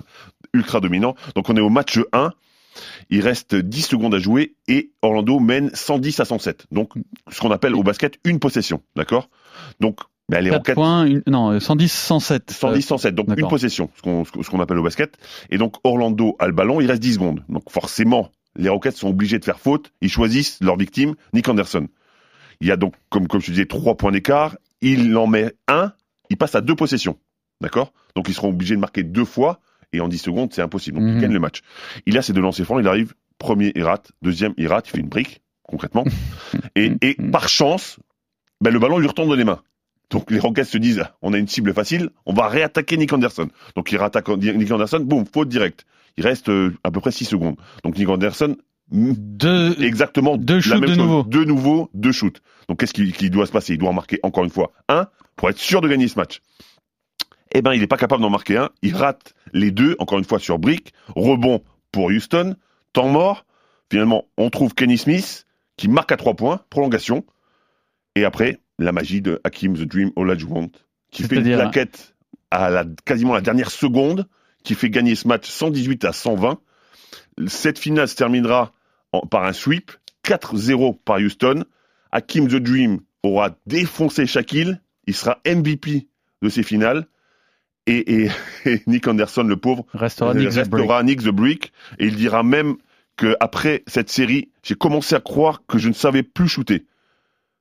ultra dominants. Donc on est au match 1. Il reste 10 secondes à jouer et Orlando mène 110 à 107. Donc ce qu'on appelle au basket une possession, d'accord? Donc ben, les 4 Rockets points, une- non, euh, 110, 107. 110, 107, donc une possession, ce qu'on ce qu'on- appelle au basket. Et donc Orlando a le ballon, il reste 10 secondes. Donc forcément, les Rockets sont obligés de faire faute. Ils choisissent leur victime, Nick Anderson. Il y a donc, comme, comme je disais, trois points d'écart. Il en met un, il passe à deux possessions. D'accord? Donc ils seront obligés de marquer deux fois. Et en 10 secondes, c'est impossible. Donc Mhm. il gagne le match. Il a ses deux lancers francs, il arrive, premier, il rate. Deuxième, il rate, il fait une brique, concrètement. et, et par chance, ben, le ballon lui retombe dans les mains. Donc les Rockets se disent, on a une cible facile, on va réattaquer Nick Anderson. Donc il réattaque Nick Anderson, boum, faute directe. Il reste euh, à peu près 6 secondes. Donc Nick Anderson, Deux, exactement Deux la shoots même de chose. nouveau. Deux nouveaux, deux shoots. Donc qu'est-ce qui, qui doit se passer? Il doit en marquer encore une fois un pour être sûr de gagner ce match. Eh ben, il n'est pas capable d'en marquer un. Il rate les deux, encore une fois, sur brick. Rebond pour Houston. Temps mort. Finalement, on trouve Kenny Smith qui marque à trois points. Prolongation. Et après, la magie de Hakim The Dream Olajuwon qui fait une plaquette à la, quasiment la dernière seconde qui fait gagner ce match 118 à 120. Cette finale se terminera en- par un sweep 4-0 par Houston. Hakim The Dream aura défoncé Shaquille. Il sera MVP de ces finales. Et, et- et Nick Anderson, le pauvre, restera Nick the Nick the Brick. Et il dira même que après cette série, j'ai commencé à croire que je ne savais plus shooter,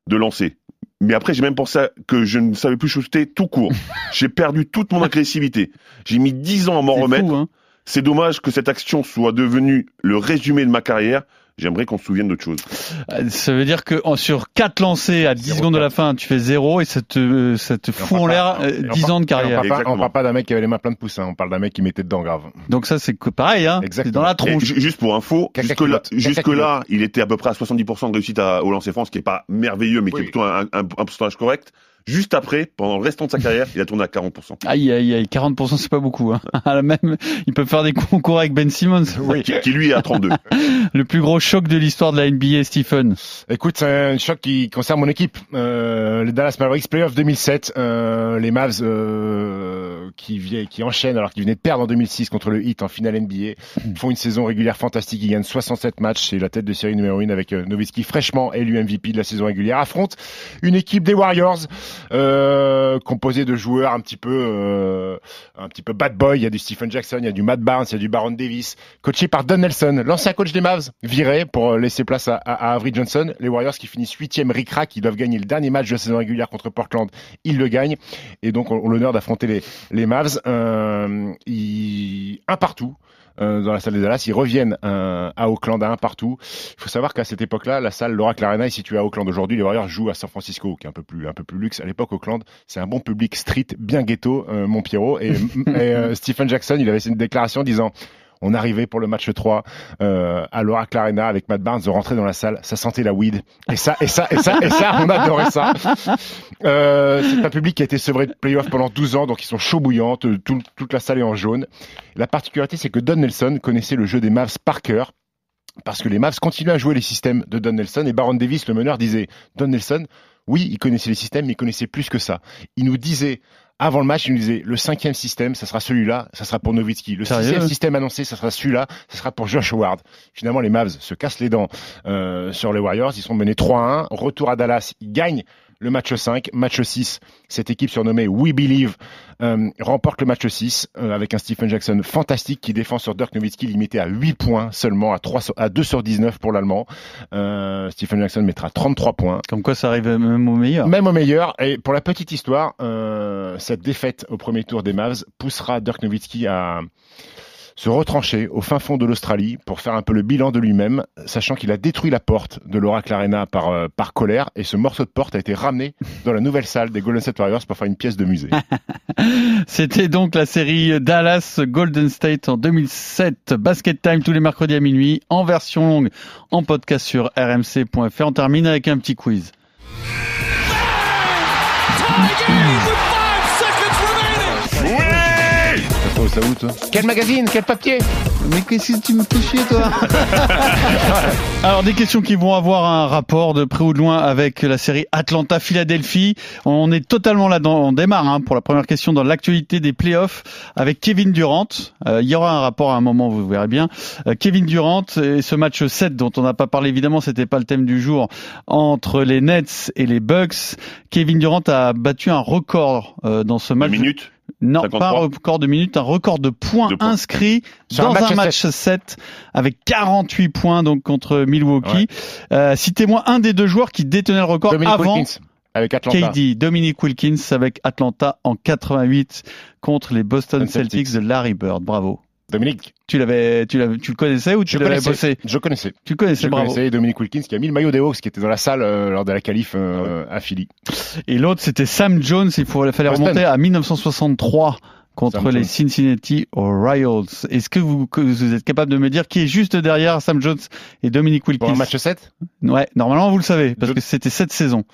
de lancer. Mais après, j'ai même pensé que je ne savais plus shooter tout court. j'ai perdu toute mon agressivité. J'ai mis 10 ans à m'en remettre. hein. C'est dommage que cette action soit devenue le résumé de ma carrière. J'aimerais qu'on se souvienne d'autre chose. Euh, Ça veut dire que sur 4 lancés à 10 Zéro secondes de la fin, tu fais 0 et ça te, ça te fout en l'air pas- euh, et on 10 par- ans de carrière. On parle, pas, on parle pas d'un mec qui avait les mains pleines de poussins, on parle d'un mec qui mettait dedans grave. Donc ça c'est pareil, hein. C'est Exactement. dans la Et tronche. ju- juste pour info, Caca jusque là, culotte. Caca jusque là, il était à peu près à 70% de réussite à- au lancer franc, ce qui est pas merveilleux, mais qui est plutôt un, un, un pourcentage correct. Juste après, pendant le restant de sa carrière, il a tourné à 40%. Aïe aïe aïe, 40% c'est pas beaucoup. Hein. Même, ils peuvent faire des concours avec Ben Simmons. Qui, qui, lui est à 32. Le plus gros choc de l'histoire de la NBA, Stephen. Écoute, c'est un choc qui concerne mon équipe. Euh, les Dallas Mavericks Playoff 2007, euh, les Mavs euh, qui, qui enchaînent alors qu'ils venaient de perdre en 2006 contre le Heat en finale NBA, font une saison régulière fantastique. Ils gagnent 67 matchs. C'est la tête de série numéro 1 avec euh, Nowitzki fraîchement élu MVP de la saison régulière. Affronte une équipe des Warriors euh, composée de joueurs un petit peu euh, un petit peu bad boy. Il y a du Stephen Jackson, il y a du Matt Barnes, il y a du Baron Davis, coaché par Don Nelson, l'ancien coach des Mavs, viré pour euh, laisser place à, Avery Johnson. Les Warriors qui finissent huitième ric-rac, ils doivent gagner le dernier match de la saison régulière contre Portland, ils le gagnent et donc ont l'honneur d'affronter les, les Mavs. Euh, un partout. Euh, dans la salle des Dallas, ils reviennent euh, à Auckland à un partout. Il faut savoir qu'à cette époque-là, la salle l'Oracle Arena est située à Auckland. Aujourd'hui, les Warriors jouent à San Francisco, qui est un peu plus un peu plus luxe. À l'époque, Auckland, c'est un bon public street, bien ghetto, euh, mon Pierrot. Et, et, euh, Stephen Jackson, il avait fait une déclaration disant on arrivait pour le match 3 euh, à l'Oracle Arena avec Matt Barnes, de rentrer dans la salle, ça sentait la weed. Et ça, et ça, et ça, et ça, on adorait ça. Euh, c'est un public qui a été sevré de playoff pendant 12 ans, donc ils sont tout- toute la salle est en jaune. La particularité, c'est que Don Nelson connaissait le jeu des Mavs par cœur, parce que les Mavs continuaient à jouer les systèmes de Don Nelson, et Baron Davis, le meneur, disait, Don Nelson, oui, il connaissait les systèmes, mais il connaissait plus que ça. Il nous disait, avant le match, il nous disait, le cinquième système, ça sera celui-là, ça sera pour Nowitzki. Le sixième système annoncé, ça sera celui-là, ça sera pour Josh Howard. Finalement, les Mavs se cassent les dents euh, sur les Warriors, ils sont menés 3-1, retour à Dallas, ils gagnent le match 5, match 6, cette équipe surnommée We Believe euh, remporte le match 6 euh, avec un Stephen Jackson fantastique qui défend sur Dirk Nowitzki limité à 8 points seulement, à, 3 sur- à 2 sur 19 pour l'Allemand. Euh, Stephen Jackson mettra 33 points. Comme quoi ça arrive même au meilleur. Même au meilleur. Et pour la petite histoire, cette défaite au premier tour des Mavs poussera Dirk Nowitzki à se retrancher au fin fond de l'Australie pour faire un peu le bilan de lui-même, sachant qu'il a détruit la porte de l'Oracle Arena par, euh, par colère, et ce morceau de porte a été ramené dans la nouvelle salle des Golden State Warriors pour faire une pièce de musée. C'était donc la série Dallas Golden State en 2007. Basket Time tous les mercredis à minuit en version longue en podcast sur rmc.fr. On termine avec un petit quiz. Ça où, toi Quel magazine Quel papier Mais qu'est-ce que tu me fais chier, toi Alors, des questions qui vont avoir un rapport de près ou de loin avec la série Atlanta-Philadelphie. On est totalement là-dedans. On démarre hein, pour la première question dans l'actualité des playoffs avec Kevin Durant. Euh, il y aura un rapport à un moment, vous verrez bien. Euh, Kevin Durant et ce match 7 dont on n'a pas parlé, évidemment, c'était pas le thème du jour, entre les Nets et les Bucks. Kevin Durant a battu un record euh, dans ce Une match. minute. Non, 53. pas un record de minutes, un record de points De points. inscrits Sur dans un match un match 7 avec 48 points donc contre Milwaukee. Euh, Citez-moi un des deux joueurs qui détenait le record avant Wilkins avec Atlanta. KD, Dominic Wilkins avec Atlanta en 88 contre les Boston Celtics. Celtics de Larry Bird. Bravo. Dominique, Tu l'avais, tu l'avais, tu le connaissais ou tu l'avais connaissais. bossé? Je connaissais. Tu le connaissais, Je bravo. connaissais Dominic Wilkins qui a mis le maillot des Hawks qui était dans la salle euh, lors de la qualif euh, à Philly. Et l'autre c'était Sam Jones. Il faut, fallait Boston. remonter à 1963 contre Sam les Jones. Cincinnati Royals. Est-ce que vous, que vous êtes capable de me dire qui est juste derrière Sam Jones et Dominic Wilkins? Pour un match 7 Ouais, normalement vous le savez parce Je- que c'était cette saison.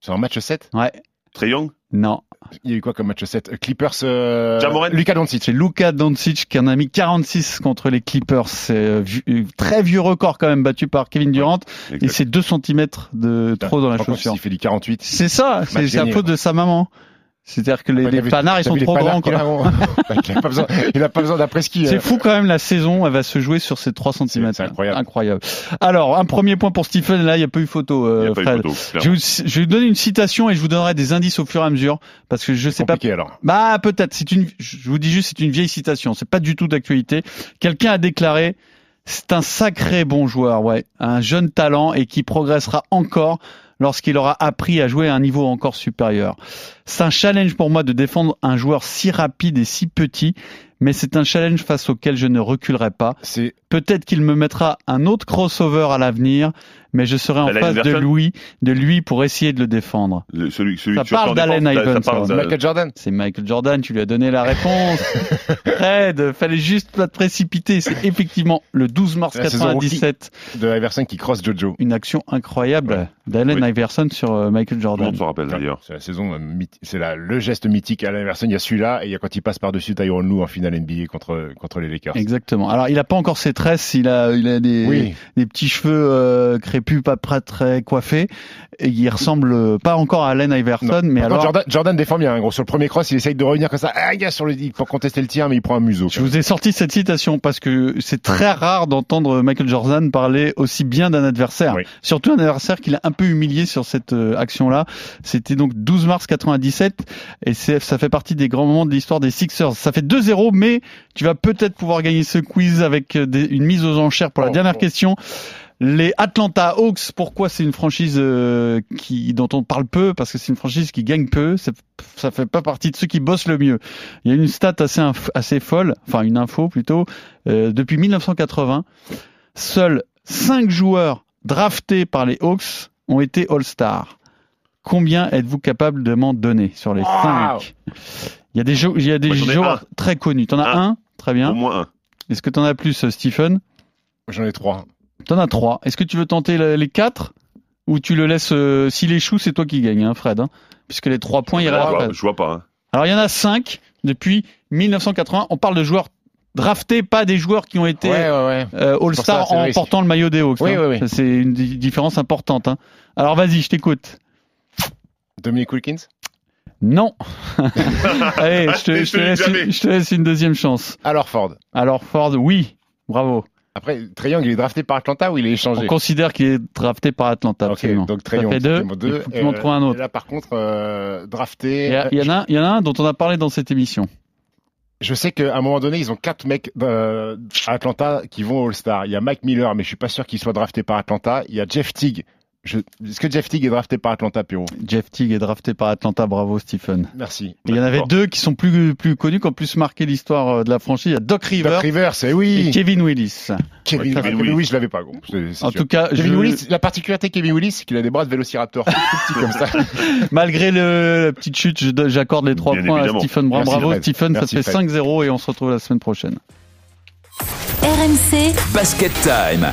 C'est un match 7 Ouais. Trey Young? Non, Il y a eu quoi comme match 7 Euh, Clippers euh. Luka Doncic. c'est Luka Doncic qui en a mis 46 contre les Clippers. C'est euh, euh, très vieux record quand même battu par Kevin Durant et c'est 2 cm de trop dans la chaussure. Il fait du 48. C'est ça, c'est gagné, faute de sa maman. C'est-à-dire que les, Ouais, les panards ils sont trop grands. quoi. il a pas besoin, il a pas besoin d'après-ski. C'est euh. fou quand même la saison, elle va se jouer sur ces 3 cm. c'est incroyable. incroyable. Alors, un premier point pour Stephen, là il n'y a pas eu photo, Il n'y euh, a pas eu Fred. photo. Je vous, je vais vous donner une citation et je vous donnerai des indices au fur et à mesure parce que je sais pas alors. Bah peut-être. C'est une. Je vous dis juste, c'est une vieille citation. C'est pas du tout d'actualité. Quelqu'un a déclaré c'est un sacré bon joueur, ouais, un jeune talent et qui progressera encore lorsqu'il aura appris à jouer à un niveau encore supérieur. C'est un challenge pour moi de défendre un joueur si rapide et si petit, mais c'est un challenge face auquel je ne reculerai pas. C'est Peut-être qu'il me mettra un autre crossover à l'avenir, mais je serai en Allen face de lui, de lui pour essayer de le défendre. Le- celui, celui Ça parle d'Allen Iverson. de- Michael Jordan. C'est Michael Jordan, tu lui as donné la réponse. Fred, fallait juste pas te précipiter. C'est effectivement le 12 mars La saison 97, de Iverson qui cross Jojo. une action incroyable d'Allen Oui. Iverson sur euh, Michael Jordan. monde s'en rappelle d'ailleurs. C'est la saison, euh, c'est le geste mythique à Iverson. Il y a celui-là et il y a quand il passe par-dessus Tyronn Lue en finale NBA contre, contre les Lakers. Exactement. Alors, il a pas encore ses tresses, il a, il a des, Oui. des petits cheveux euh, crépus, pas très, coiffés. Et il ressemble euh, pas encore à Allen Iverson, Non. mais Par alors. contre, Jordan, Jordan défend bien. hein, gros, sur le premier cross, il essaye de revenir comme ça. Ah, a sur le pour contester le tir, mais il prend un museau. Je vous ai sorti cette citation parce que c'est très rare d'entendre Michael Jordan parler aussi bien d'un adversaire. Oui. Surtout un adversaire qu'il a un peu humilié sur cette euh, action-là. C'était donc 12 mars 97 et ça fait partie des grands moments de l'histoire des Sixers. Ça fait 2-0, mais tu vas peut-être pouvoir gagner ce quiz avec euh, des- une mise aux enchères pour la Oh, dernière oh. question. Les Atlanta Hawks, pourquoi c'est une franchise euh, qui dont on parle peu? Parce que c'est une franchise qui gagne peu. Ça fait pas partie de ceux qui bossent le mieux. Il y a une stat assez assez folle, enfin une info plutôt. Euh, depuis 1980, seuls cinq joueurs draftés par les Hawks ont été All-Star. Combien êtes-vous capable de m'en donner sur les Wow. cinq Il y a des, jou- il y a des Moi, j'en ai joueurs très connus. T'en as Un. un, très bien. Au moins un. Est-ce que t'en as plus, euh, Stephen J'en ai trois. T'en as trois. Est-ce que tu veux tenter le- les quatre ou tu le laisses euh, S'il échoue, c'est toi qui gagne, hein, Fred. hein, puisque les trois points je, à vois, Fred. je vois pas. hein. Alors il y en a cinq depuis 1980. On parle de joueurs draftés, pas des joueurs qui ont été Ouais, ouais, ouais. euh, All-Star en risque. portant le maillot des Hawks. Oui, hein. oui, oui. Ça, C'est une di- différence importante. hein. Alors vas-y, je t'écoute. Dominic Wilkins? Non. Allez, je te, je, laisse, une- je te laisse une deuxième chance. Alors Ford. Alors Ford, oui. Bravo. Après, Trae Young, il est drafté par Atlanta ou il est On échangé considère qu'il est drafté par Atlanta. Ok, absolument. donc Young, fait deux. deux. M'en Euh, un autre. et Là, par contre, euh, drafté. Il y, a- il y en a, il y en a un dont on a parlé dans cette émission. Je sais qu'à un moment donné, ils ont quatre mecs euh, à Atlanta qui vont au All-Star. Il y a Mike Miller, mais je suis pas sûr qu'il soit drafté par Atlanta. Il y a Jeff Teague. Je... Est-ce que Jeff Teague est drafté par Atlanta, Pierrot? Jeff Teague est drafté par Atlanta. Bravo, Stephen. Merci. Et il y en avait deux qui sont plus, plus connus, qui ont plus marqué l'histoire euh, de la franchise. Il y a Doc Rivers Doc Rivers, c'est et oui. Kevin Willis. Kevin, Ouais, Kevin Kevin Willis. Willis, je l'avais pas. Gros. En sûr. tout cas, Kevin je- Willis, la particularité de Kevin Willis, c'est qu'il a des bras de vélociraptor, tout petits comme ça. malgré le, la petite chute, j'accorde les trois Bien points évidemment. à Stephen Bravo, Fred. Stephen. Merci, ça fait Fred. 5-0 et on se retrouve la semaine prochaine. RMC Basket Time.